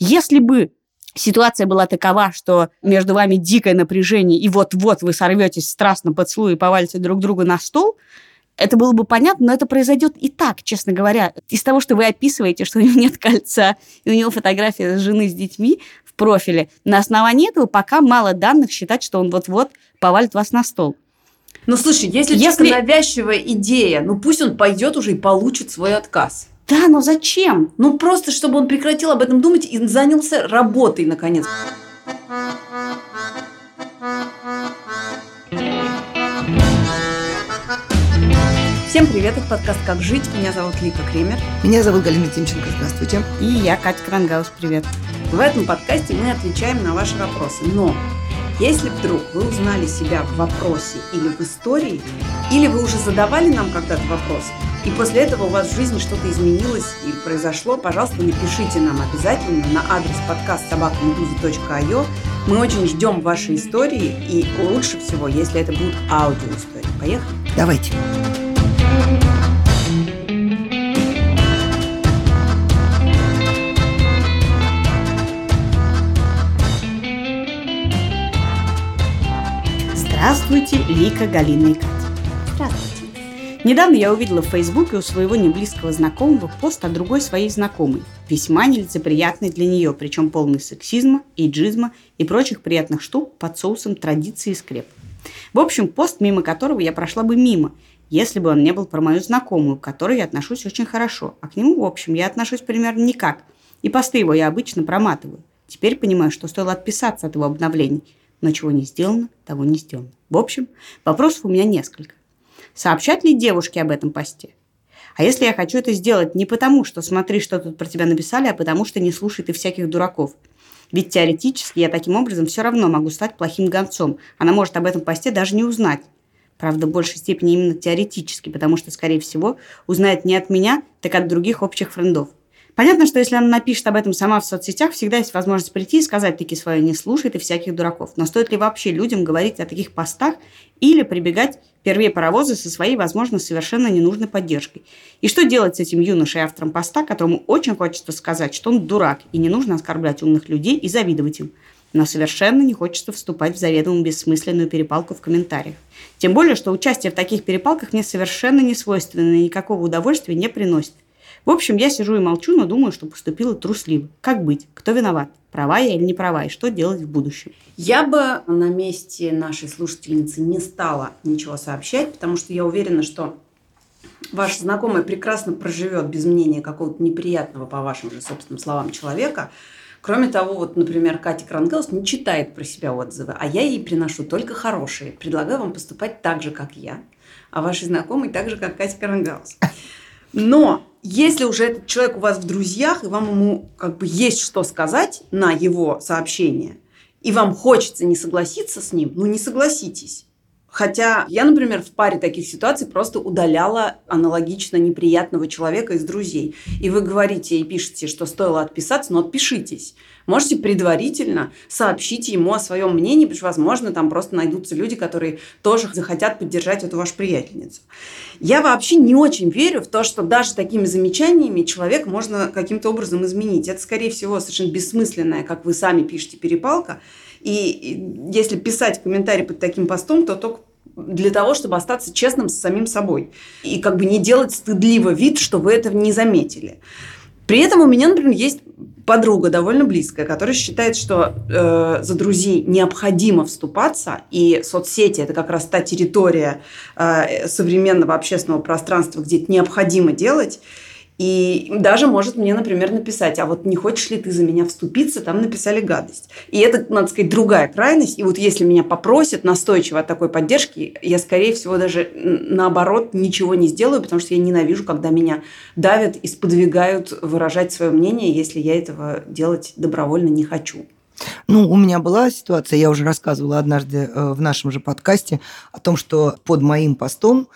Если бы ситуация была такова, что между вами дикое напряжение, и вот-вот вы сорветесь страстно поцелуй и повалите друг друга на стол, это было бы понятно, но это произойдет и так, честно говоря. Из того, что вы описываете, что у него нет кольца, и у него фотография жены с детьми в профиле, на основании этого пока мало данных считать, что он вот-вот повалит вас на стол. Ну, слушай, если, если... навязчивая идея, ну пусть он пойдет уже и получит свой отказ. Да, но зачем? Ну, просто чтобы он прекратил об этом думать и занялся работой, наконец. Всем привет, это подкаст «Как жить». Меня зовут Лика Кремер. Меня зовут Галина Тимченко. Здравствуйте. И я, Катя Крангаус. Привет. В этом подкасте мы отвечаем на ваши вопросы. Но если вдруг вы узнали себя в вопросе или в истории, или вы уже задавали нам когда-то вопрос, и после этого у вас в жизни что-то изменилось или произошло, пожалуйста, напишите нам обязательно на адрес подкаст собакамедуза.io. Мы очень ждем ваши истории, и лучше всего, если это будут аудиоистории. Поехали? Давайте. Здравствуйте, Лика, Галина и Катя. Здравствуйте. Недавно я увидела в Фейсбуке у своего неблизкого знакомого пост о другой своей знакомой, весьма нелицеприятный для нее, причем полный сексизма, иджизма и прочих приятных штук под соусом традиции и скреп. В общем, пост, мимо которого я прошла бы мимо, если бы он не был про мою знакомую, к которой я отношусь очень хорошо, а к нему, в общем, я отношусь примерно никак. И посты его я обычно проматываю. Теперь понимаю, что стоило отписаться от его обновлений – но чего не сделано, того не сделано. В общем, вопросов у меня несколько. Сообщать ли девушке об этом посте? А если я хочу это сделать не потому, что смотри, что тут про тебя написали, а потому что не слушай ты всяких дураков? Ведь теоретически я таким образом все равно могу стать плохим гонцом. Она может об этом посте даже не узнать. Правда, в большей степени именно теоретически, потому что, скорее всего, узнает не от меня, так от других общих френдов. Понятно, что если она напишет об этом сама в соцсетях, всегда есть возможность прийти и сказать таки свое «не слушай ты всяких дураков». Но стоит ли вообще людям говорить о таких постах или прибегать первые паровозы со своей, возможно, совершенно ненужной поддержкой? И что делать с этим юношей автором поста, которому очень хочется сказать, что он дурак, и не нужно оскорблять умных людей и завидовать им? но совершенно не хочется вступать в заведомо бессмысленную перепалку в комментариях. Тем более, что участие в таких перепалках мне совершенно не свойственно и никакого удовольствия не приносит. В общем, я сижу и молчу, но думаю, что поступила трусливо. Как быть? Кто виноват? Права я или не права? И что делать в будущем? Я бы на месте нашей слушательницы не стала ничего сообщать, потому что я уверена, что ваш знакомый прекрасно проживет без мнения какого-то неприятного, по вашим же собственным словам, человека. Кроме того, вот, например, Катя Крангаус не читает про себя отзывы, а я ей приношу только хорошие. Предлагаю вам поступать так же, как я, а ваши знакомые так же, как Катя Крангаус. Но если уже этот человек у вас в друзьях, и вам ему как бы есть что сказать на его сообщение, и вам хочется не согласиться с ним, ну не согласитесь. Хотя я, например, в паре таких ситуаций просто удаляла аналогично неприятного человека из друзей. И вы говорите и пишете, что стоило отписаться, но отпишитесь. Можете предварительно сообщить ему о своем мнении, потому что, возможно, там просто найдутся люди, которые тоже захотят поддержать эту вашу приятельницу. Я вообще не очень верю в то, что даже такими замечаниями человек можно каким-то образом изменить. Это, скорее всего, совершенно бессмысленная, как вы сами пишете, перепалка. И если писать комментарий под таким постом, то только для того, чтобы остаться честным с самим собой. И как бы не делать стыдливо вид, что вы этого не заметили. При этом у меня, например, есть подруга довольно близкая, которая считает, что э, за друзей необходимо вступаться, и соцсети это как раз та территория э, современного общественного пространства, где это необходимо делать. И даже может мне, например, написать, а вот не хочешь ли ты за меня вступиться, там написали гадость. И это, надо сказать, другая крайность. И вот если меня попросят настойчиво от такой поддержки, я, скорее всего, даже наоборот ничего не сделаю, потому что я ненавижу, когда меня давят и сподвигают выражать свое мнение, если я этого делать добровольно не хочу. Ну, у меня была ситуация, я уже рассказывала однажды э, в нашем же подкасте о том, что под моим постом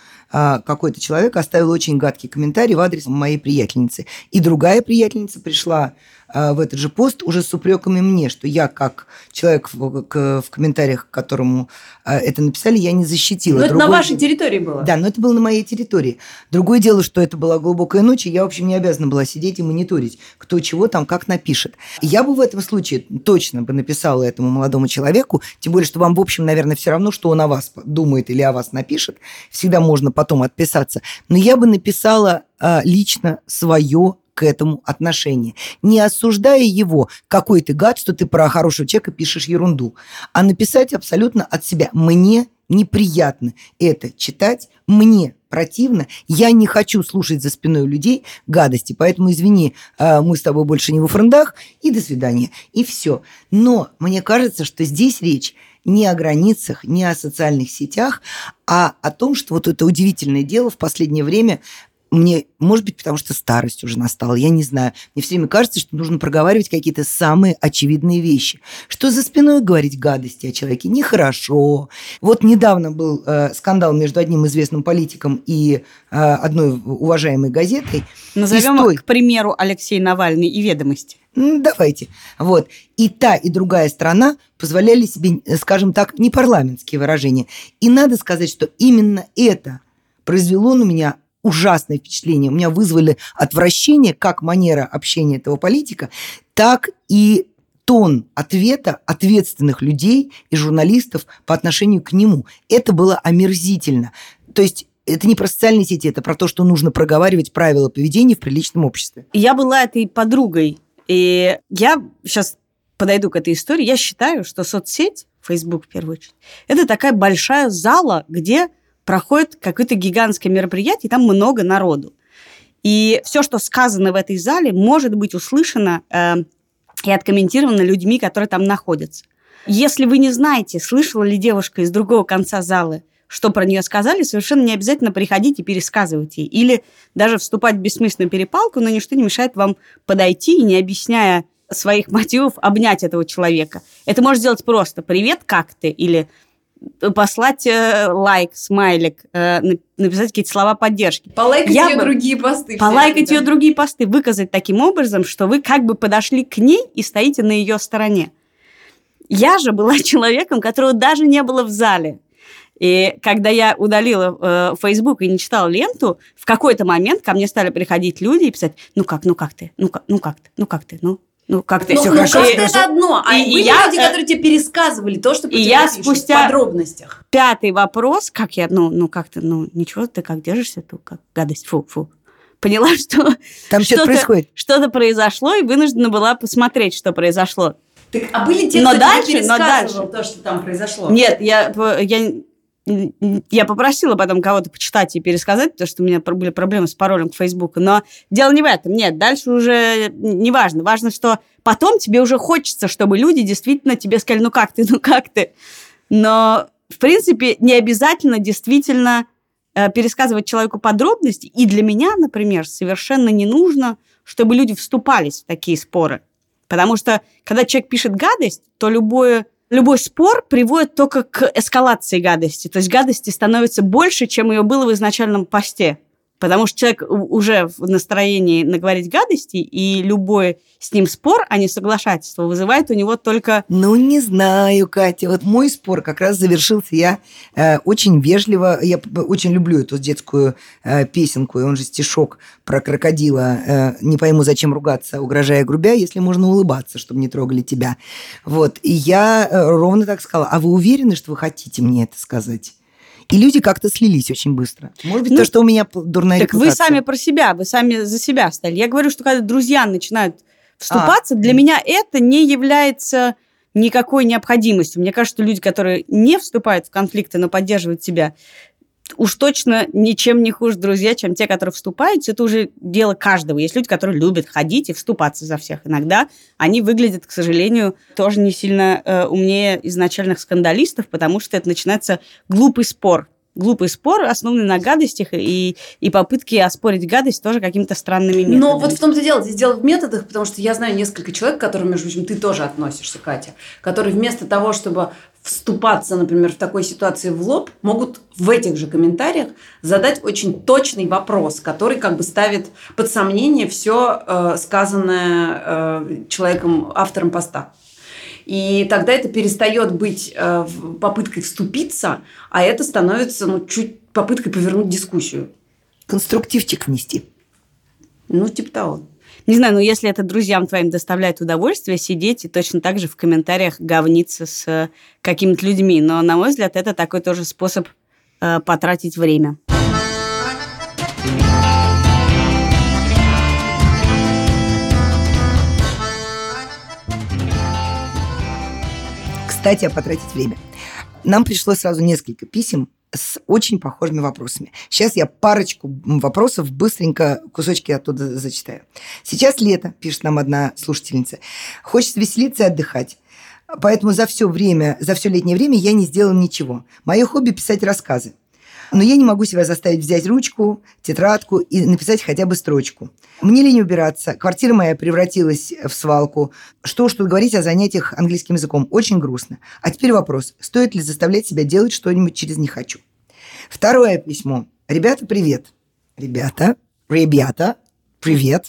какой-то человек оставил очень гадкий комментарий в адрес моей приятельницы. И другая приятельница пришла а, в этот же пост уже с упреками мне, что я как человек в, к, в комментариях, которому а, это написали, я не защитила. Но это на вашей территории было. Да, но это было на моей территории. Другое дело, что это была глубокая ночь, и я, в общем, не обязана была сидеть и мониторить, кто чего там как напишет. Я бы в этом случае точно бы написала этому молодому человеку, тем более, что вам, в общем, наверное, все равно, что он о вас думает или о вас напишет. Всегда можно потом отписаться. Но я бы написала а, лично свое к этому отношение. Не осуждая его, какой ты гад, что ты про хорошего человека пишешь ерунду, а написать абсолютно от себя. Мне неприятно это читать, мне противно, я не хочу слушать за спиной людей гадости, поэтому извини, а, мы с тобой больше не во френдах, и до свидания, и все. Но мне кажется, что здесь речь не о границах, не о социальных сетях, а о том, что вот это удивительное дело в последнее время мне, может быть, потому что старость уже настала, я не знаю. Мне все время кажется, что нужно проговаривать какие-то самые очевидные вещи. Что за спиной говорить гадости о человеке нехорошо. Вот недавно был э, скандал между одним известным политиком и э, одной уважаемой газетой. Назовем той... к примеру, Алексей Навальный и «Ведомости». Ну, давайте. Вот. И та, и другая страна позволяли себе, э, скажем так, непарламентские выражения. И надо сказать, что именно это произвело на меня ужасное впечатление. У меня вызвали отвращение как манера общения этого политика, так и тон ответа ответственных людей и журналистов по отношению к нему. Это было омерзительно. То есть это не про социальные сети, это про то, что нужно проговаривать правила поведения в приличном обществе. Я была этой подругой, и я сейчас подойду к этой истории. Я считаю, что соцсеть, Facebook в первую очередь, это такая большая зала, где проходит какое-то гигантское мероприятие, и там много народу. И все, что сказано в этой зале, может быть услышано э, и откомментировано людьми, которые там находятся. Если вы не знаете, слышала ли девушка из другого конца зала, что про нее сказали, совершенно не обязательно приходить и пересказывать ей. Или даже вступать в бессмысленную перепалку, но ничто не мешает вам подойти и, не объясняя своих мотивов, обнять этого человека. Это можно сделать просто «Привет, как ты?» или послать э, лайк, смайлик, э, написать какие-то слова поддержки. Полайкать Я ее бы... другие посты. Полайкать ее другие посты, выказать таким образом, что вы как бы подошли к ней и стоите на ее стороне. Я же была человеком, которого даже не было в зале. И когда я удалила э, Facebook и не читала ленту, в какой-то момент ко мне стали приходить люди и писать, ну как, ну как ты, ну как, ну как ты, ну как ты, ну ну, как ты ну, все ну, хорошо. Как это одно, а и, были и я, люди, э, которые тебе пересказывали то, что и я спустя в подробностях. Пятый вопрос, как я, ну, ну как ты, ну ничего, ты как держишься, то как гадость, фу, фу. Поняла, что там что-то происходит. Что-то произошло, и вынуждена была посмотреть, что произошло. Так, а были те, но кто дальше, тебе но дальше. то, что там произошло? Нет, я, я я попросила потом кого-то почитать и пересказать, потому что у меня были проблемы с паролем к Фейсбуку. Но дело не в этом. Нет, дальше уже не важно. Важно, что потом тебе уже хочется, чтобы люди действительно тебе сказали, ну как ты, ну как ты. Но, в принципе, не обязательно действительно э, пересказывать человеку подробности. И для меня, например, совершенно не нужно, чтобы люди вступались в такие споры. Потому что, когда человек пишет гадость, то любое любой спор приводит только к эскалации гадости. То есть гадости становится больше, чем ее было в изначальном посте. Потому что человек уже в настроении наговорить гадости, и любой с ним спор, а не соглашательство, вызывает у него только... Ну, не знаю, Катя. Вот мой спор как раз завершился. Я э, очень вежливо... Я очень люблю эту детскую э, песенку, и он же стишок про крокодила. Э, не пойму, зачем ругаться, угрожая грубя, если можно улыбаться, чтобы не трогали тебя. Вот. И я э, ровно так сказала. А вы уверены, что вы хотите мне это сказать? И люди как-то слились очень быстро. Может быть, ну, то, что у меня дурная Так репутация. вы сами про себя, вы сами за себя стали. Я говорю, что когда друзья начинают вступаться, а, для меня это не является никакой необходимостью. Мне кажется, что люди, которые не вступают в конфликты, но поддерживают себя, уж точно ничем не хуже друзья, чем те, которые вступают. Это уже дело каждого. Есть люди, которые любят ходить и вступаться за всех. Иногда они выглядят, к сожалению, тоже не сильно э, умнее изначальных скандалистов, потому что это начинается глупый спор. Глупый спор, основанный на гадостях, и, и попытки оспорить гадость тоже какими-то странными методами. Но вот в том-то дело, здесь дело в методах, потому что я знаю несколько человек, к которым, между прочим, ты тоже относишься, Катя, которые вместо того, чтобы вступаться, например, в такой ситуации в лоб, могут в этих же комментариях задать очень точный вопрос, который как бы ставит под сомнение все э, сказанное э, человеком, автором поста. И тогда это перестает быть э, попыткой вступиться, а это становится ну, чуть попыткой повернуть дискуссию. Конструктивчик внести. Ну, типа того. Не знаю, но если это друзьям твоим доставляет удовольствие, сидеть и точно так же в комментариях говниться с э, какими-то людьми. Но, на мой взгляд, это такой тоже способ э, потратить время. Кстати, о потратить время. Нам пришло сразу несколько писем с очень похожими вопросами. Сейчас я парочку вопросов быстренько кусочки оттуда зачитаю. Сейчас лето, пишет нам одна слушательница. Хочется веселиться и отдыхать. Поэтому за все время, за все летнее время я не сделала ничего. Мое хобби – писать рассказы. Но я не могу себя заставить взять ручку, тетрадку и написать хотя бы строчку. Мне лень убираться. Квартира моя превратилась в свалку. Что уж тут говорить о занятиях английским языком. Очень грустно. А теперь вопрос. Стоит ли заставлять себя делать что-нибудь через «не хочу»? Второе письмо. Ребята, привет. Ребята, ребята, привет.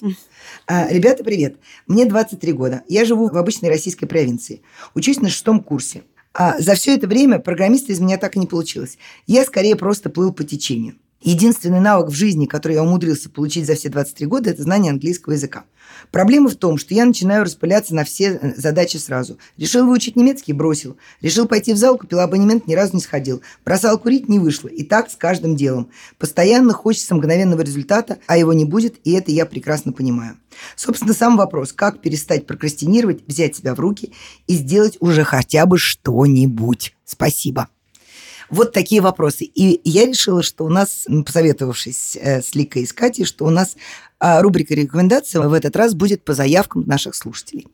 А, ребята, привет. Мне 23 года. Я живу в обычной российской провинции. Учусь на шестом курсе. А за все это время программиста из меня так и не получилось. Я скорее просто плыл по течению. Единственный навык в жизни, который я умудрился получить за все 23 года, это знание английского языка. Проблема в том, что я начинаю распыляться на все э, задачи сразу. Решил выучить немецкий – бросил. Решил пойти в зал, купил абонемент, ни разу не сходил. Бросал курить – не вышло. И так с каждым делом. Постоянно хочется мгновенного результата, а его не будет, и это я прекрасно понимаю. Собственно, сам вопрос, как перестать прокрастинировать, взять себя в руки и сделать уже хотя бы что-нибудь. Спасибо. Вот такие вопросы. И я решила, что у нас, посоветовавшись э, с Ликой и с Катей, что у нас а, рубрика рекомендаций в этот раз будет по заявкам наших слушателей.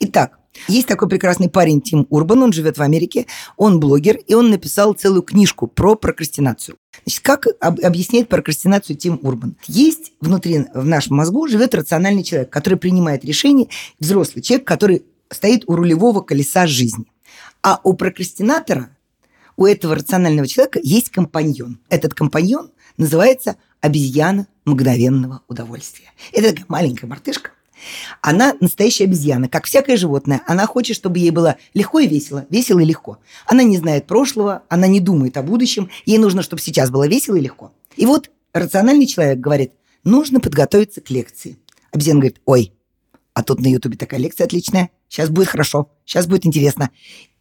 Итак, есть такой прекрасный парень Тим Урбан, он живет в Америке, он блогер, и он написал целую книжку про прокрастинацию. Значит, как об, объясняет прокрастинацию Тим Урбан? Есть внутри, в нашем мозгу живет рациональный человек, который принимает решения, взрослый человек, который стоит у рулевого колеса жизни. А у прокрастинатора у этого рационального человека есть компаньон. Этот компаньон называется обезьяна мгновенного удовольствия. Это такая маленькая мартышка. Она настоящая обезьяна, как всякое животное. Она хочет, чтобы ей было легко и весело, весело и легко. Она не знает прошлого, она не думает о будущем. Ей нужно, чтобы сейчас было весело и легко. И вот рациональный человек говорит, нужно подготовиться к лекции. Обезьяна говорит, ой, а тут на Ютубе такая лекция отличная, сейчас будет хорошо, сейчас будет интересно.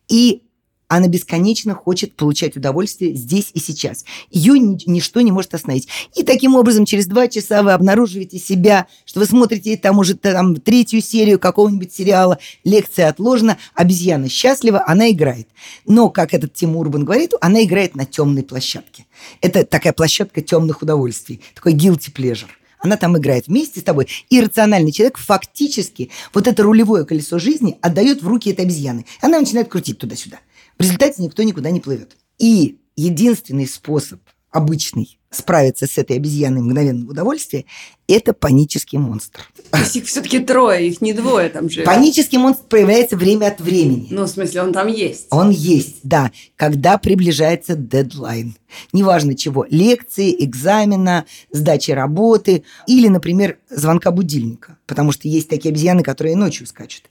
И она бесконечно хочет получать удовольствие здесь и сейчас. Ее ничто не может остановить. И таким образом через два часа вы обнаруживаете себя, что вы смотрите там уже там, третью серию какого-нибудь сериала, лекция отложена, обезьяна счастлива, она играет. Но, как этот Тим Урбан говорит, она играет на темной площадке. Это такая площадка темных удовольствий, такой guilty pleasure. Она там играет вместе с тобой. И рациональный человек фактически вот это рулевое колесо жизни отдает в руки этой обезьяны. Она начинает крутить туда-сюда. В результате никто никуда не плывет. И единственный способ обычный справиться с этой обезьяной мгновенного удовольствия – это панический монстр. То есть их все-таки трое, их не двое там же. Панический монстр проявляется время от времени. Ну, в смысле, он там есть. Он есть, да. Когда приближается дедлайн. Неважно чего. Лекции, экзамена, сдачи работы или, например, звонка будильника. Потому что есть такие обезьяны, которые ночью скачут.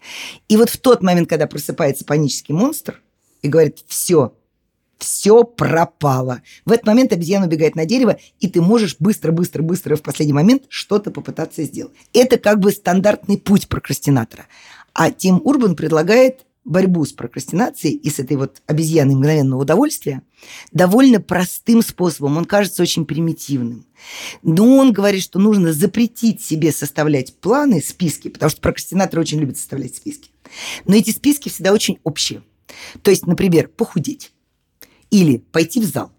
И вот в тот момент, когда просыпается панический монстр, и говорит, все, все пропало. В этот момент обезьяна убегает на дерево, и ты можешь быстро-быстро-быстро в последний момент что-то попытаться сделать. Это как бы стандартный путь прокрастинатора. А Тим Урбан предлагает борьбу с прокрастинацией и с этой вот обезьяной мгновенного удовольствия довольно простым способом. Он кажется очень примитивным. Но он говорит, что нужно запретить себе составлять планы, списки, потому что прокрастинаторы очень любят составлять списки. Но эти списки всегда очень общие. То есть, например, похудеть или пойти в зал.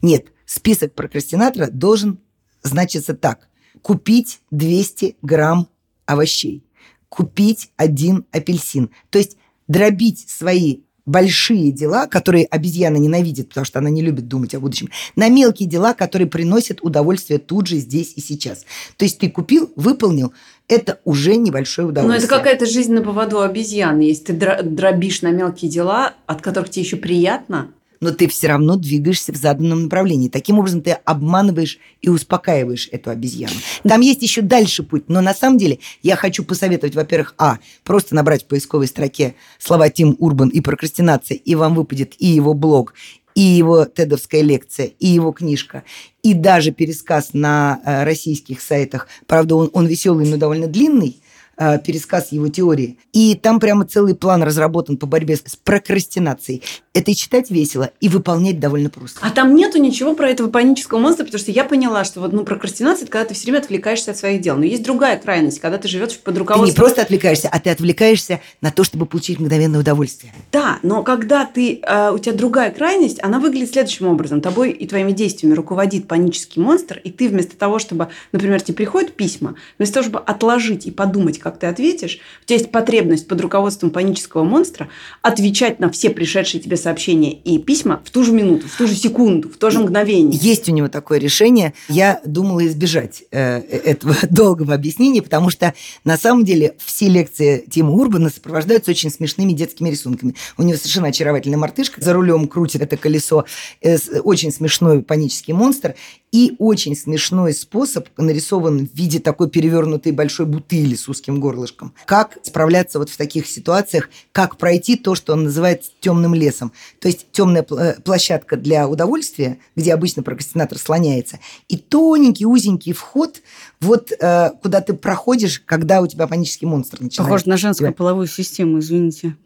Нет, список прокрастинатора должен значиться так. Купить 200 грамм овощей, купить один апельсин. То есть дробить свои большие дела, которые обезьяна ненавидит, потому что она не любит думать о будущем, на мелкие дела, которые приносят удовольствие тут же, здесь и сейчас. То есть ты купил, выполнил, это уже небольшое удовольствие. Но это какая-то жизнь на поводу обезьяны. Если ты дробишь на мелкие дела, от которых тебе еще приятно, но ты все равно двигаешься в заданном направлении. Таким образом, ты обманываешь и успокаиваешь эту обезьяну. Там есть еще дальше путь, но на самом деле я хочу посоветовать, во-первых, а, просто набрать в поисковой строке слова Тим Урбан и прокрастинация, и вам выпадет и его блог, и его тедовская лекция, и его книжка, и даже пересказ на э, российских сайтах. Правда, он, он веселый, но довольно длинный, э, пересказ его теории. И там прямо целый план разработан по борьбе с прокрастинацией. Это и читать весело, и выполнять довольно просто. А там нету ничего про этого панического монстра, потому что я поняла, что вот ну, прокрастинация – это когда ты все время отвлекаешься от своих дел. Но есть другая крайность, когда ты живешь под руководством... Ты не просто отвлекаешься, а ты отвлекаешься на то, чтобы получить мгновенное удовольствие. Да, но когда ты, э, у тебя другая крайность, она выглядит следующим образом. Тобой и твоими действиями руководит панический монстр, и ты вместо того, чтобы, например, тебе приходят письма, вместо того, чтобы отложить и подумать, как ты ответишь, у тебя есть потребность под руководством панического монстра отвечать на все пришедшие тебе сообщения и письма в ту же минуту, в ту же секунду, в то же мгновение. Есть у него такое решение. Я думала избежать э, этого долгого объяснения, потому что на самом деле все лекции Тима Урбана сопровождаются очень смешными детскими рисунками. У него совершенно очаровательная мартышка, за рулем крутит это колесо, э, очень смешной панический монстр и очень смешной способ нарисован в виде такой перевернутой большой бутыли с узким горлышком. Как справляться вот в таких ситуациях, как пройти то, что он называет темным лесом. То есть темная э, площадка для удовольствия, где обычно прокрастинатор слоняется, и тоненький узенький вход, вот э, куда ты проходишь, когда у тебя панический монстр начинает. Похоже на женскую половую систему, извините.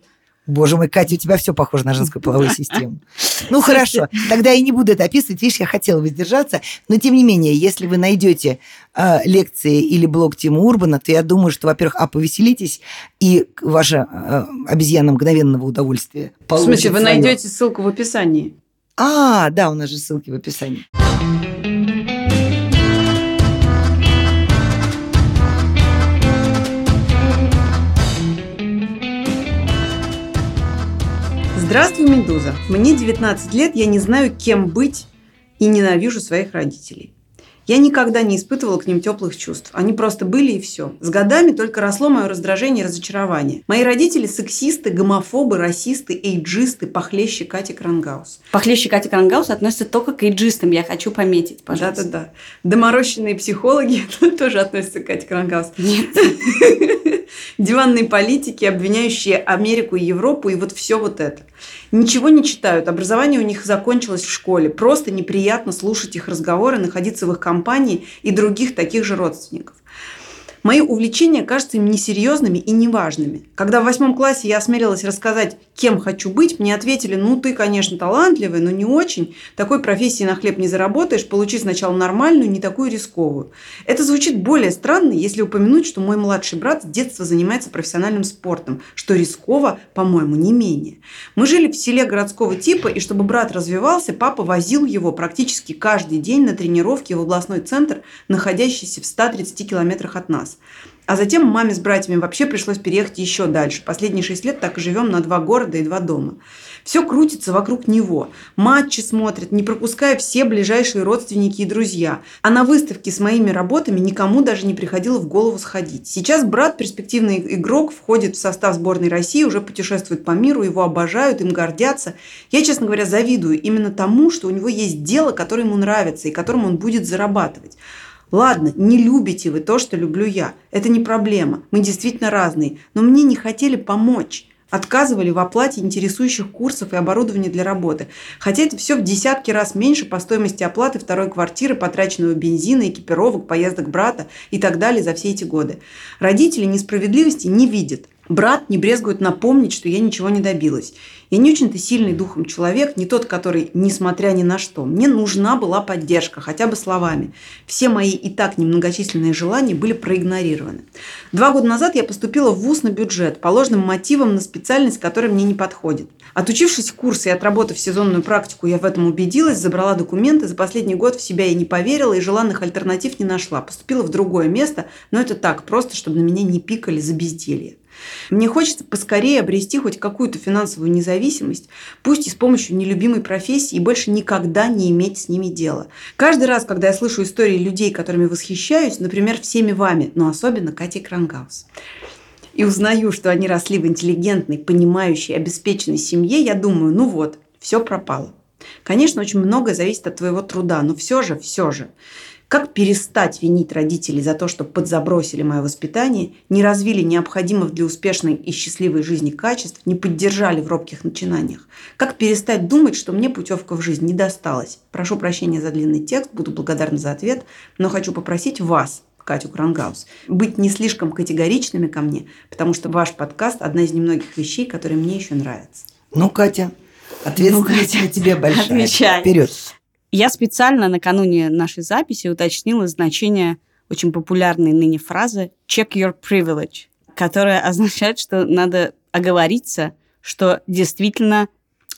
Боже мой, Катя, у тебя все похоже на женскую половую систему. Ну хорошо, тогда я не буду это описывать. Видишь, я хотела воздержаться. Но тем не менее, если вы найдете э, лекции или блог Тима Урбана, то я думаю, что, во-первых, а, повеселитесь, и ваша э, обезьяна мгновенного удовольствия В смысле, вы найдете ссылку в описании? А, да, у нас же ссылки в описании. Здравствуй, Медуза. Мне 19 лет, я не знаю, кем быть и ненавижу своих родителей. Я никогда не испытывала к ним теплых чувств. Они просто были и все. С годами только росло мое раздражение и разочарование. Мои родители сексисты, гомофобы, расисты, эйджисты, похлеще Кати Крангаус. Похлеще Кати Крангаус относятся только к эйджистам, я хочу пометить, пожалуйста. Да-да-да. Доморощенные психологи тоже относятся к Кате Крангаус. Нет. Диванные политики, обвиняющие Америку и Европу, и вот все вот это. Ничего не читают, образование у них закончилось в школе. Просто неприятно слушать их разговоры, находиться в их компании и других таких же родственников. Мои увлечения кажутся им несерьезными и неважными. Когда в восьмом классе я осмелилась рассказать, кем хочу быть, мне ответили, ну ты, конечно, талантливый, но не очень. Такой профессии на хлеб не заработаешь, получи сначала нормальную, не такую рисковую. Это звучит более странно, если упомянуть, что мой младший брат с детства занимается профессиональным спортом, что рисково, по-моему, не менее. Мы жили в селе городского типа, и чтобы брат развивался, папа возил его практически каждый день на тренировки в областной центр, находящийся в 130 километрах от нас. А затем маме с братьями вообще пришлось переехать еще дальше. Последние шесть лет так и живем на два города и два дома. Все крутится вокруг него. Матчи смотрит, не пропуская все ближайшие родственники и друзья. А на выставке с моими работами никому даже не приходило в голову сходить. Сейчас брат, перспективный игрок, входит в состав сборной России, уже путешествует по миру, его обожают, им гордятся. Я, честно говоря, завидую именно тому, что у него есть дело, которое ему нравится и которым он будет зарабатывать. Ладно, не любите вы то, что люблю я. Это не проблема. Мы действительно разные. Но мне не хотели помочь. Отказывали в оплате интересующих курсов и оборудования для работы. Хотя это все в десятки раз меньше по стоимости оплаты второй квартиры, потраченного бензина, экипировок, поездок брата и так далее за все эти годы. Родители несправедливости не видят. Брат не брезгует напомнить, что я ничего не добилась. Я не очень-то сильный духом человек, не тот, который, несмотря ни на что, мне нужна была поддержка, хотя бы словами. Все мои и так немногочисленные желания были проигнорированы. Два года назад я поступила в ВУЗ на бюджет, по ложным мотивам на специальность, которая мне не подходит. Отучившись курс и отработав сезонную практику, я в этом убедилась, забрала документы, за последний год в себя я не поверила и желанных альтернатив не нашла. Поступила в другое место, но это так, просто, чтобы на меня не пикали за безделье. Мне хочется поскорее обрести хоть какую-то финансовую независимость, пусть и с помощью нелюбимой профессии, и больше никогда не иметь с ними дела. Каждый раз, когда я слышу истории людей, которыми восхищаюсь, например, всеми вами, но особенно Катей Крангаус, и узнаю, что они росли в интеллигентной, понимающей, обеспеченной семье, я думаю, ну вот, все пропало. Конечно, очень многое зависит от твоего труда, но все же, все же. Как перестать винить родителей за то, что подзабросили мое воспитание, не развили необходимых для успешной и счастливой жизни качеств, не поддержали в робких начинаниях? Как перестать думать, что мне путевка в жизнь не досталась? Прошу прощения за длинный текст, буду благодарна за ответ, но хочу попросить вас, Катю Крангаус, быть не слишком категоричными ко мне, потому что ваш подкаст – одна из немногих вещей, которые мне еще нравятся. Ну, Катя, ответственность ну, Катя, тебе большая. Отвечай. Вперед. Я специально накануне нашей записи уточнила значение очень популярной ныне фразы «check your privilege», которая означает, что надо оговориться, что действительно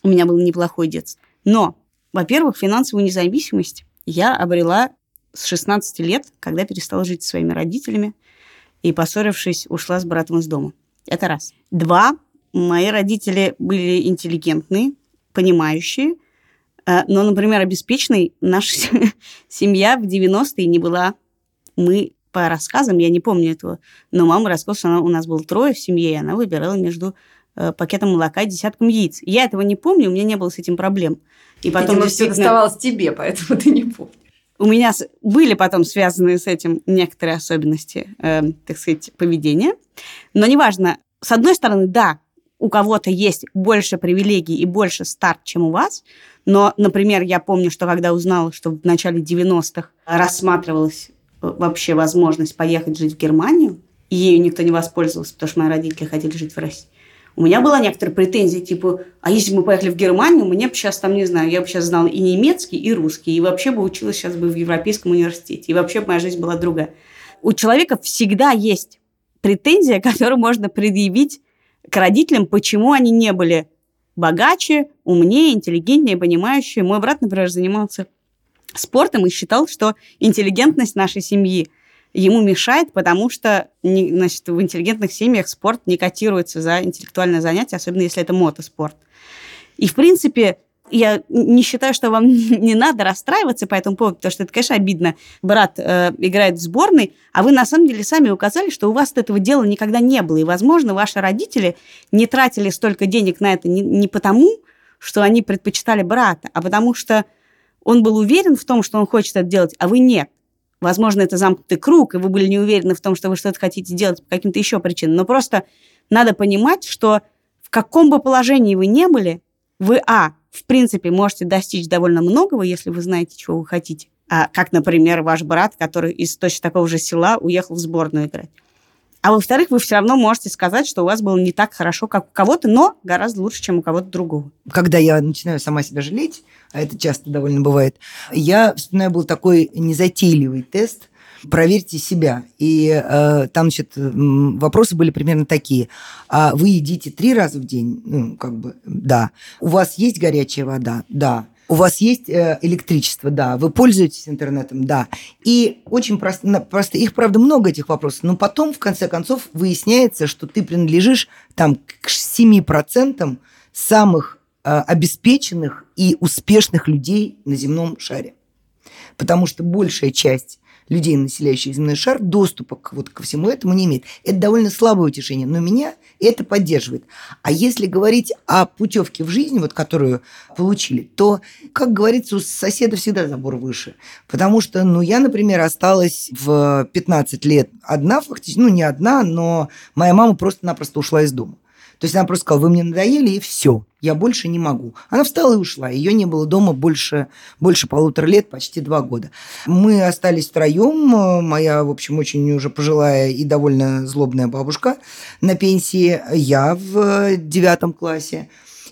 у меня было неплохое детство. Но, во-первых, финансовую независимость я обрела с 16 лет, когда перестала жить со своими родителями и, поссорившись, ушла с братом из дома. Это раз. Два. Мои родители были интеллигентные, понимающие – но, например, обеспеченной наша семья в 90-е не была. Мы по рассказам, я не помню этого, но мама рассказывала, что она, у нас было трое в семье, и она выбирала между э, пакетом молока и десятком яиц. Я этого не помню, у меня не было с этим проблем. И потом Видимо, действительно... все доставалось тебе, поэтому ты не помнишь. У меня были потом связанные с этим некоторые особенности, э, так сказать, поведения. Но неважно, с одной стороны, да, у кого-то есть больше привилегий и больше старт, чем у вас. Но, например, я помню, что когда узнала, что в начале 90-х рассматривалась э, вообще возможность поехать жить в Германию, и ею никто не воспользовался, потому что мои родители хотели жить в России. У меня была некоторая претензия, типа, а если бы мы поехали в Германию, мне бы сейчас там, не знаю, я бы сейчас знала и немецкий, и русский, и вообще бы училась сейчас бы в Европейском университете, и вообще бы моя жизнь была другая. У человека всегда есть претензия, которую можно предъявить к родителям, почему они не были богаче, умнее, интеллигентнее, понимающие. Мой брат, например, занимался спортом и считал, что интеллигентность нашей семьи ему мешает, потому что значит, в интеллигентных семьях спорт не котируется за интеллектуальное занятие, особенно если это мотоспорт. И, в принципе, я не считаю, что вам не надо расстраиваться по этому поводу, потому что это, конечно, обидно. Брат э, играет в сборной, а вы на самом деле сами указали, что у вас этого дела никогда не было. И, возможно, ваши родители не тратили столько денег на это не, не потому, что они предпочитали брата, а потому что он был уверен в том, что он хочет это делать, а вы нет. Возможно, это замкнутый круг, и вы были не уверены в том, что вы что-то хотите делать по каким-то еще причинам. Но просто надо понимать, что в каком бы положении вы не были, вы, а, в принципе, можете достичь довольно многого, если вы знаете, чего вы хотите. А, как, например, ваш брат, который из точно такого же села уехал в сборную играть. А во-вторых, вы все равно можете сказать, что у вас было не так хорошо, как у кого-то, но гораздо лучше, чем у кого-то другого. Когда я начинаю сама себя жалеть, а это часто довольно бывает, я вспоминаю, был такой незатейливый тест – проверьте себя. И э, там, значит, вопросы были примерно такие. А вы едите три раза в день? Ну, как бы, да. У вас есть горячая вода? Да. У вас есть э, электричество, да. Вы пользуетесь интернетом, да. И очень просто, просто, их, правда, много этих вопросов, но потом, в конце концов, выясняется, что ты принадлежишь там к 7% самых э, обеспеченных и успешных людей на земном шаре. Потому что большая часть людей, населяющих земной шар, доступа к, вот, ко всему этому не имеет. Это довольно слабое утешение, но меня это поддерживает. А если говорить о путевке в жизнь, вот, которую получили, то, как говорится, у соседа всегда забор выше. Потому что, ну, я, например, осталась в 15 лет одна фактически, ну, не одна, но моя мама просто-напросто ушла из дома. То есть она просто сказала, вы мне надоели, и все, я больше не могу. Она встала и ушла. Ее не было дома больше, больше полутора лет, почти два года. Мы остались втроем. Моя, в общем, очень уже пожилая и довольно злобная бабушка на пенсии. Я в девятом классе.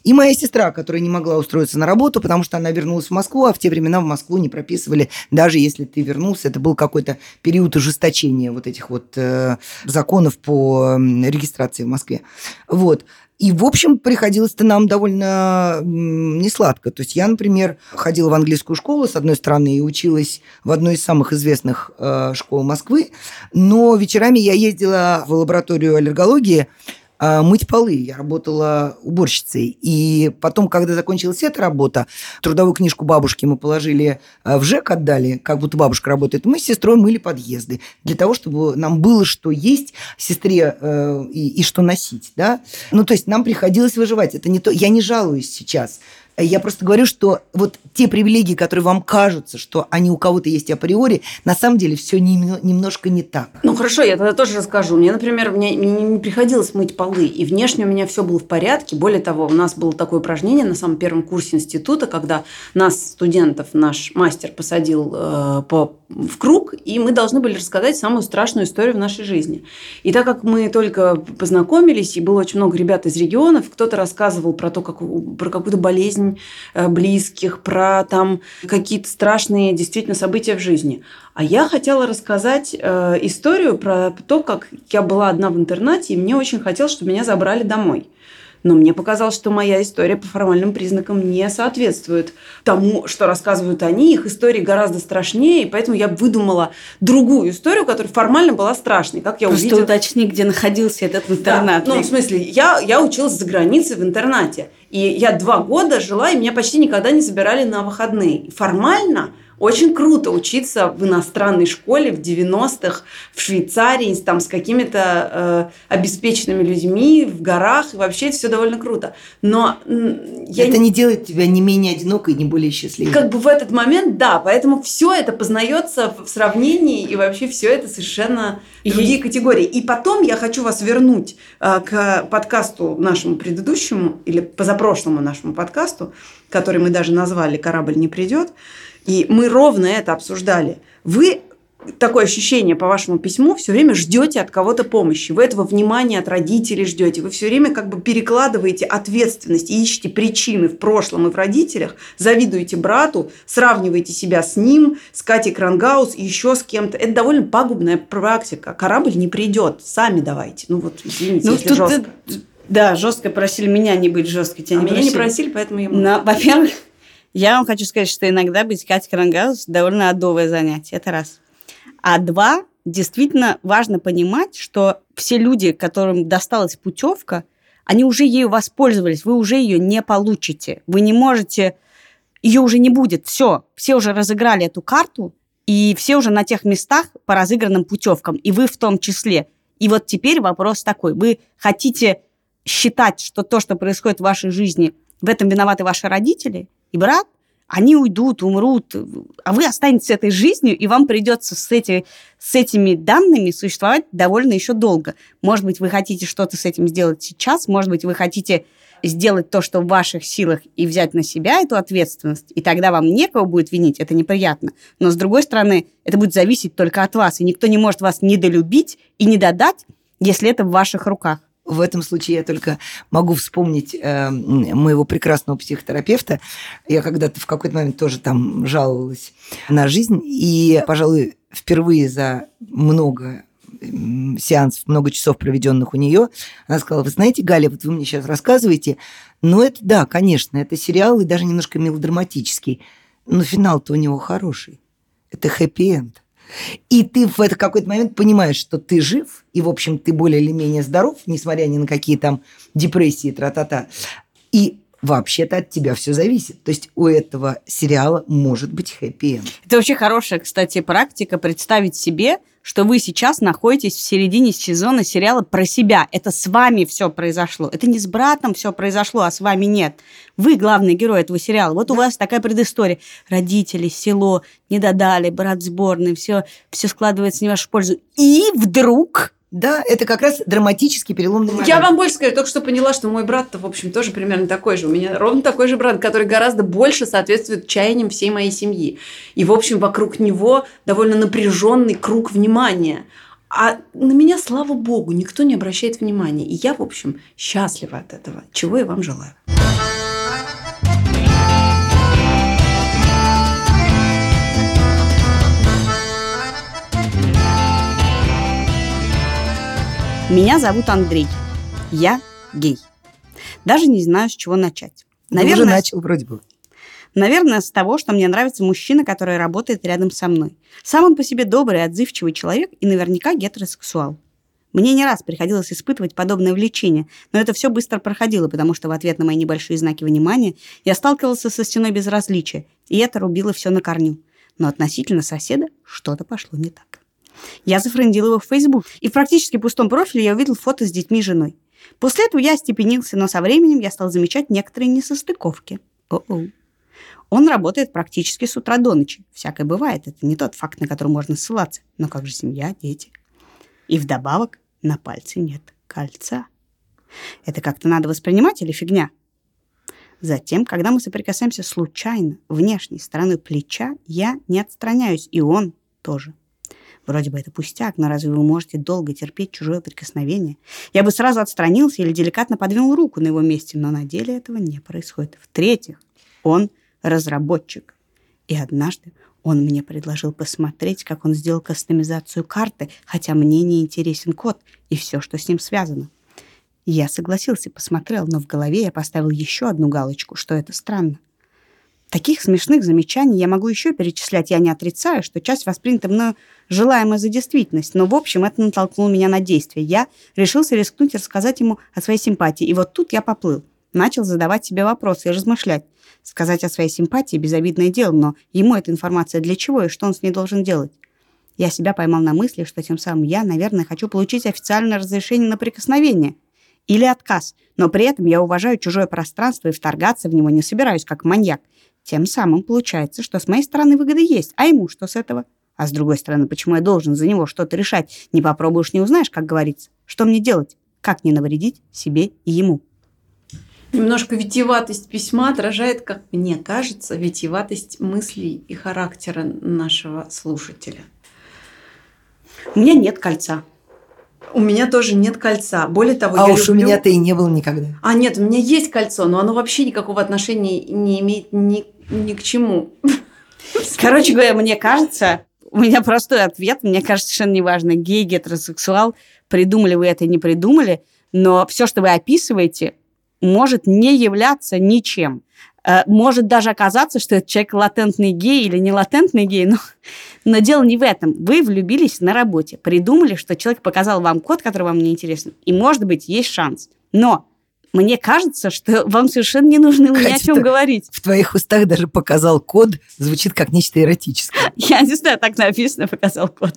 И моя сестра, которая не могла устроиться на работу, потому что она вернулась в Москву, а в те времена в Москву не прописывали, даже если ты вернулся, это был какой-то период ужесточения вот этих вот э, законов по регистрации в Москве. Вот. И, в общем, приходилось-то нам довольно несладко. То есть я, например, ходила в английскую школу, с одной стороны, и училась в одной из самых известных э, школ Москвы, но вечерами я ездила в лабораторию аллергологии, мыть полы. Я работала уборщицей. И потом, когда закончилась эта работа, трудовую книжку бабушки мы положили а, в ЖЭК, отдали, как будто бабушка работает. Мы с сестрой мыли подъезды для того, чтобы нам было что есть сестре э, и, и что носить. Да? Ну, то есть нам приходилось выживать. Это не то... Я не жалуюсь сейчас. Я просто говорю, что вот те привилегии, которые вам кажутся, что они у кого-то есть априори, на самом деле все немножко не так. Ну хорошо, я тогда тоже расскажу. Мне, например, мне, не приходилось мыть полы, и внешне у меня все было в порядке. Более того, у нас было такое упражнение на самом первом курсе института, когда нас, студентов, наш мастер посадил э, по, в круг, и мы должны были рассказать самую страшную историю в нашей жизни. И так как мы только познакомились, и было очень много ребят из регионов, кто-то рассказывал про то, как, про какую-то болезнь болезнь э, близких, про там какие-то страшные действительно события в жизни. А я хотела рассказать э, историю про то, как я была одна в интернате, и мне очень хотелось, чтобы меня забрали домой. Но мне показалось, что моя история по формальным признакам не соответствует тому, что рассказывают они. Их истории гораздо страшнее, и поэтому я выдумала другую историю, которая формально была страшной. Как я Просто увидела... уточни, где находился этот интернат. Да, ну, в смысле, я, я училась за границей в интернате. И я два года жила, и меня почти никогда не забирали на выходные. Формально очень круто учиться в иностранной школе в 90-х в Швейцарии там, с какими-то э, обеспеченными людьми в горах. И вообще все довольно круто. Но я это не... не делает тебя не менее одинокой, не более счастливой. Как бы в этот момент, да. Поэтому все это познается в сравнении, и вообще все это совершенно и... другие категории. И потом я хочу вас вернуть э, к подкасту нашему предыдущему, или позапрошлому нашему подкасту, который мы даже назвали «Корабль не придет». И мы ровно это обсуждали. Вы такое ощущение по вашему письму все время ждете от кого-то помощи. Вы этого внимания от родителей ждете. Вы все время как бы перекладываете ответственность и ищете причины в прошлом и в родителях, завидуете брату, сравниваете себя с ним, с Катей Крангаус и еще с кем-то. Это довольно пагубная практика. Корабль не придет. Сами давайте. Ну вот, извините, ну, если жестко. Ты, да, жестко просили меня не быть жесткой. Тебя а не меня просили. не просили, поэтому я... Но, во-первых, я вам хочу сказать, что иногда быть Катей Крангаус довольно адовое занятие. Это раз. А два, действительно важно понимать, что все люди, которым досталась путевка, они уже ею воспользовались, вы уже ее не получите. Вы не можете, ее уже не будет. Все, все уже разыграли эту карту, и все уже на тех местах по разыгранным путевкам, и вы в том числе. И вот теперь вопрос такой. Вы хотите считать, что то, что происходит в вашей жизни, в этом виноваты ваши родители, и брат, они уйдут, умрут, а вы останетесь этой жизнью, и вам придется с, эти, с этими данными существовать довольно еще долго. Может быть, вы хотите что-то с этим сделать сейчас, может быть, вы хотите сделать то, что в ваших силах, и взять на себя эту ответственность, и тогда вам некого будет винить, это неприятно. Но, с другой стороны, это будет зависеть только от вас, и никто не может вас недолюбить и не додать, если это в ваших руках. В этом случае я только могу вспомнить э, моего прекрасного психотерапевта. Я когда-то в какой-то момент тоже там жаловалась на жизнь. И, пожалуй, впервые за много сеансов, много часов, проведенных у нее, она сказала, вы знаете, Галя, вот вы мне сейчас рассказываете, ну это да, конечно, это сериал и даже немножко мелодраматический, но финал-то у него хороший. Это хэппи-энд. И ты в этот какой-то момент понимаешь, что ты жив, и, в общем, ты более или менее здоров, несмотря ни на какие там депрессии, тра-та-та. И вообще-то от тебя все зависит. То есть у этого сериала может быть хэппи -энд. Это вообще хорошая, кстати, практика представить себе, что вы сейчас находитесь в середине сезона сериала про себя. Это с вами все произошло. Это не с братом все произошло, а с вами нет. Вы главный герой этого сериала. Вот да. у вас такая предыстория. Родители, село, не додали, брат сборный, все, все складывается не в вашу пользу. И вдруг да, это как раз драматический переломный момент. Я вам больше скажу, только что поняла, что мой брат-то, в общем, тоже примерно такой же. У меня ровно такой же брат, который гораздо больше соответствует чаяниям всей моей семьи. И, в общем, вокруг него довольно напряженный круг внимания. А на меня, слава богу, никто не обращает внимания. И я, в общем, счастлива от этого, чего я вам желаю. Меня зовут Андрей. Я гей. Даже не знаю, с чего начать. Наверное, уже начал вроде бы. Наверное, с того, что мне нравится мужчина, который работает рядом со мной. Сам он по себе добрый, отзывчивый человек и наверняка гетеросексуал. Мне не раз приходилось испытывать подобное влечение, но это все быстро проходило, потому что в ответ на мои небольшие знаки внимания я сталкивался со стеной безразличия, и это рубило все на корню. Но относительно соседа что-то пошло не так. Я зафрендил его в Facebook, и в практически пустом профиле я увидел фото с детьми и женой. После этого я остепенился, но со временем я стал замечать некоторые несостыковки. О-оу. Он работает практически с утра до ночи. Всякое бывает. Это не тот факт, на который можно ссылаться. Но как же семья, дети? И вдобавок на пальце нет кольца. Это как-то надо воспринимать или фигня? Затем, когда мы соприкасаемся случайно, внешней стороной плеча, я не отстраняюсь, и он тоже. Вроде бы это пустяк, но разве вы можете долго терпеть чужое прикосновение? Я бы сразу отстранился или деликатно подвинул руку на его месте, но на деле этого не происходит. В-третьих, он разработчик. И однажды он мне предложил посмотреть, как он сделал кастомизацию карты, хотя мне не интересен код и все, что с ним связано. Я согласился, посмотрел, но в голове я поставил еще одну галочку, что это странно. Таких смешных замечаний я могу еще перечислять. Я не отрицаю, что часть воспринята мною желаемая за действительность, но, в общем, это натолкнуло меня на действие. Я решился рискнуть и рассказать ему о своей симпатии. И вот тут я поплыл. Начал задавать себе вопросы и размышлять. Сказать о своей симпатии – безобидное дело, но ему эта информация для чего и что он с ней должен делать? Я себя поймал на мысли, что тем самым я, наверное, хочу получить официальное разрешение на прикосновение или отказ, но при этом я уважаю чужое пространство и вторгаться в него не собираюсь, как маньяк. Тем самым получается, что с моей стороны выгода есть, а ему что с этого? А с другой стороны, почему я должен за него что-то решать? Не попробуешь, не узнаешь, как говорится. Что мне делать? Как не навредить себе и ему? Немножко витиеватость письма отражает, как мне кажется, витиеватость мыслей и характера нашего слушателя. У меня нет кольца. У меня тоже нет кольца. Более того, а я уж люблю... у меня-то и не было никогда. А нет, у меня есть кольцо, но оно вообще никакого отношения не имеет ни, ни к чему. Короче говоря, мне кажется, у меня простой ответ. Мне кажется, совершенно неважно, гей, гетеросексуал, придумали вы это, не придумали, но все, что вы описываете, может не являться ничем. Э, может даже оказаться, что этот человек латентный гей или не латентный гей, но, но дело не в этом. Вы влюбились на работе, придумали, что человек показал вам код, который вам не интересен, и, может быть, есть шанс. Но мне кажется, что вам совершенно не нужно ни о чем говорить. В твоих устах даже показал код, звучит как нечто эротическое. Я не знаю, так написано, показал код.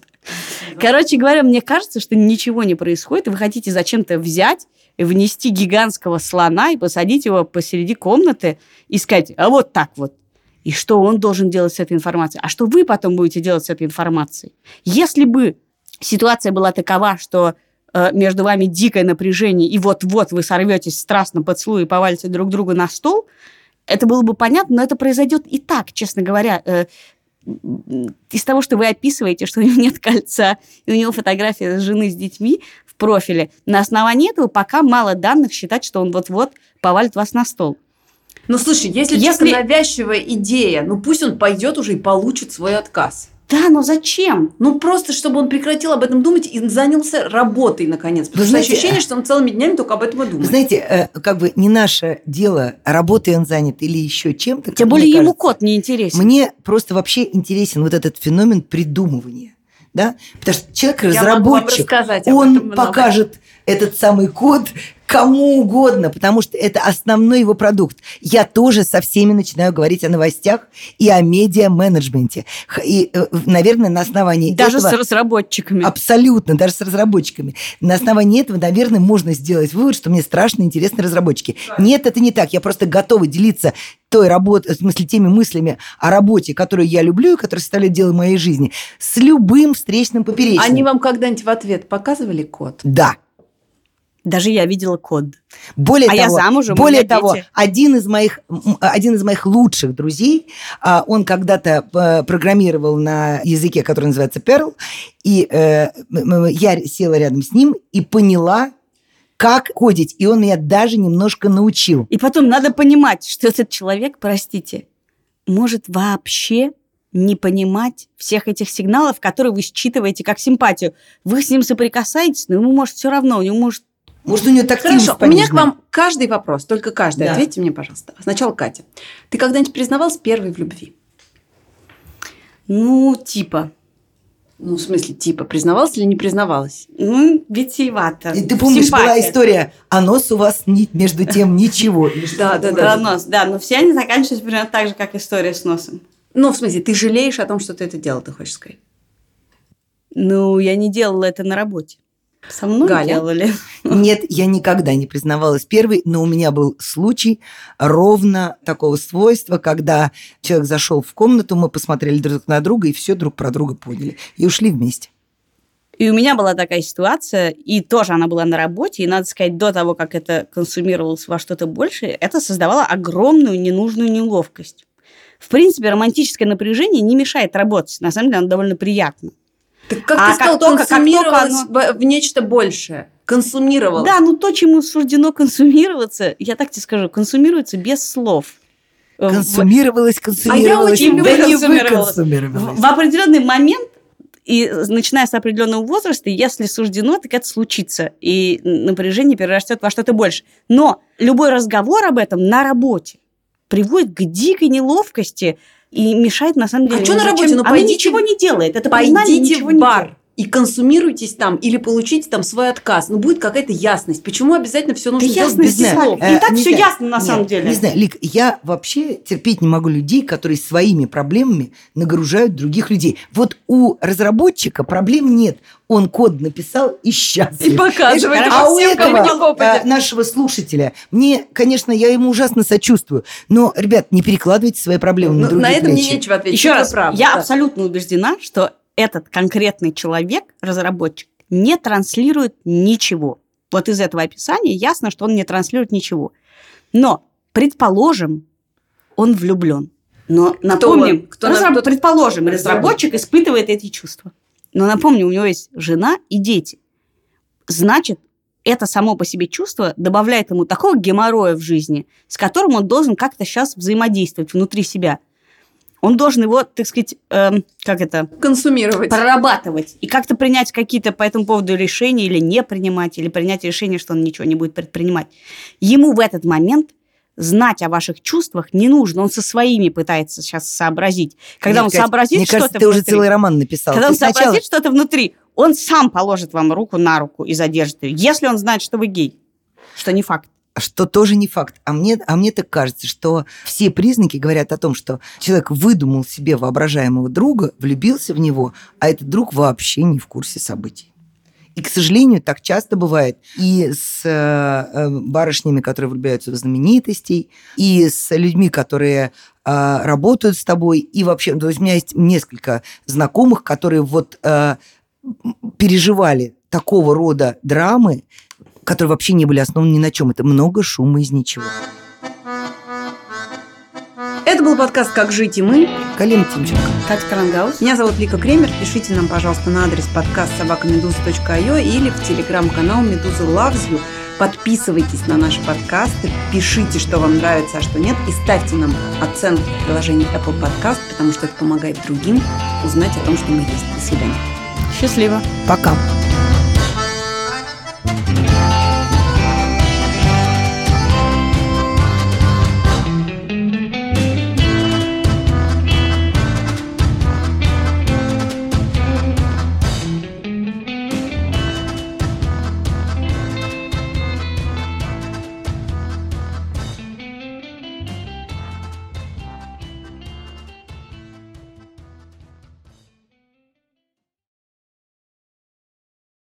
Короче говоря, мне кажется, что ничего не происходит, и вы хотите зачем-то взять внести гигантского слона и посадить его посреди комнаты и сказать, а вот так вот. И что он должен делать с этой информацией? А что вы потом будете делать с этой информацией? Если бы ситуация была такова, что между вами дикое напряжение, и вот-вот вы сорветесь страстно поцелуй и повалите друг другу на стол, это было бы понятно, но это произойдет и так, честно говоря. Э, из того, что вы описываете, что у него нет кольца, и у него фотография жены с детьми, профиле. На основании этого пока мало данных считать, что он вот-вот повалит вас на стол. Ну, слушай, если, если... навязчивая идея, ну пусть он пойдет уже и получит свой отказ. Да, но зачем? Ну, просто чтобы он прекратил об этом думать и занялся работой, наконец. Потому Вы знаете, ощущение, что он целыми днями только об этом и думает. Знаете, э, как бы не наше дело, работой он занят или еще чем-то. Тем более ему код не интересен. Мне просто вообще интересен вот этот феномен придумывания да? Потому что человек разработчик, он покажет этот самый код кому угодно, потому что это основной его продукт. Я тоже со всеми начинаю говорить о новостях и о медиа-менеджменте. И, э, наверное, на основании даже этого... Даже с разработчиками. Абсолютно, даже с разработчиками. На основании этого, наверное, можно сделать вывод, что мне страшно интересны разработчики. Нет, это не так. Я просто готова делиться той работой, в смысле, теми мыслями о работе, которую я люблю и которая составляет дело моей жизни, с любым встречным поперечным. Они вам когда-нибудь в ответ показывали код? Да. Даже я видела код. Более а того, я замужем, более того, дети. один из моих один из моих лучших друзей, а, он когда-то э, программировал на языке, который называется Perl, и э, я села рядом с ним и поняла, как кодить, и он меня даже немножко научил. И потом надо понимать, что этот человек, простите, может вообще не понимать всех этих сигналов, которые вы считываете как симпатию. Вы с ним соприкасаетесь, но ему может все равно, у него может Может, у нее тактильность Хорошо, у меня к вам каждый вопрос, только каждый. Да. Ответьте мне, пожалуйста. Сначала Катя. Ты когда-нибудь признавалась первой в любви? Ну, типа. Ну, в смысле, типа, признавалась или не признавалась? Ну, витиевато. И ты помнишь, была Симпатия. история, а нос у вас ни- между тем ничего. Да, да? Про нос, да, но все они заканчиваются примерно так же, как история с носом. Ну, в смысле, ты жалеешь о том, что ты это делал, ты хочешь сказать? Ну, я не делала это на работе. Со мной Галя? делали. Нет, я никогда не признавалась первой, но у меня был случай ровно такого свойства, когда человек зашел в комнату, мы посмотрели друг на друга и все друг про друга поняли. И ушли вместе. И у меня была такая ситуация, и тоже она была на работе, и, надо сказать, до того, как это консумировалось во что-то большее, это создавало огромную ненужную неловкость. В принципе, романтическое напряжение не мешает работать. На самом деле, оно довольно приятно. Так как А ты сказал, как только- как консумировалась только в, в нечто большее? Консумировалась. Да, ну то, чему суждено консумироваться, я так тебе скажу, консумируется без слов. Э, В- Консумировалась, консумировалась, очень люблю да не консумировалась. В, в определенный момент, и начиная с определенного возраста, если суждено, так это случится. И напряжение перерастет во что-то больше. Но любой разговор об этом на работе приводит к дикой неловкости и мешает, на самом деле. А чё на работе? Ну, Она пойдите- ничего не делает. Это признание Пойдите в бар. И консумируйтесь там, или получите там свой отказ. Ну, будет какая-то ясность. Почему обязательно все нужно Да делать без знаю. слов? Э, И так все знаю. ясно на Нет, самом деле. Не знаю, Лик, я вообще терпеть не могу людей, которые своими проблемами нагружают других людей. Вот у разработчика проблем нет. Он код написал и счастлив. И показывает Это- а у этого э, нашего слушателя, мне, конечно, я ему ужасно сочувствую, но, ребят, не перекладывайте свои проблемы на Ну, другие на это мне нечего ответить. Еще раз, правда, я да. абсолютно убеждена, что этот конкретный человек, разработчик, не транслирует ничего. Вот из этого описания ясно, что он не транслирует ничего. Но, предположим, он влюблен. Но напомним, он? Кто нам- разраб- кто- предположим, разработчик испытывает эти чувства. Но напомню, у него есть жена и дети. Значит, это само по себе чувство добавляет ему такого геморроя в жизни, с которым он должен как-то сейчас взаимодействовать внутри себя. Он должен его, так сказать, эм, как это, Консумировать. прорабатывать и как-то принять какие-то по этому поводу решения или не принимать, или принять решение, что он ничего не будет предпринимать. Ему в этот момент знать о ваших чувствах не нужно. Он со своими пытается сейчас сообразить. Когда Мне он кажется- сообразит Мне что-то кажется, ты уже целый роман написал. когда Ты он сначала- сообразит что-то внутри, он сам положит вам руку на руку и задержит ее, если он знает, что вы гей. Что не факт. Что тоже не факт. А мне, а мне так кажется, что все признаки говорят о том, что человек выдумал себе воображаемого друга, влюбился в него, а этот друг вообще не в курсе событий. И, к сожалению, так часто бывает и с э, э, барышнями, которые влюбляются в знаменитостей, и с людьми, которые э, работают с тобой, и вообще, то есть у меня есть несколько знакомых, которые вот переживали такого рода драмы, которые вообще не были основаны ни на чем. Это много шума из ничего. Это был подкаст «Как жить и мы». Галина Тимченко. Катя Крангаус. Меня зовут Лика Кремер. Пишите нам, пожалуйста, на адрес подкаст собакамедуза.io или в телеграм-канал Медуза Loves You. Подписывайтесь на наши подкасты, пишите, что вам нравится, а что нет, и ставьте нам оценку в приложении Apple Podcast, потому что это помогает другим узнать о том, что мы есть. До свидания. Счастливо. Пока.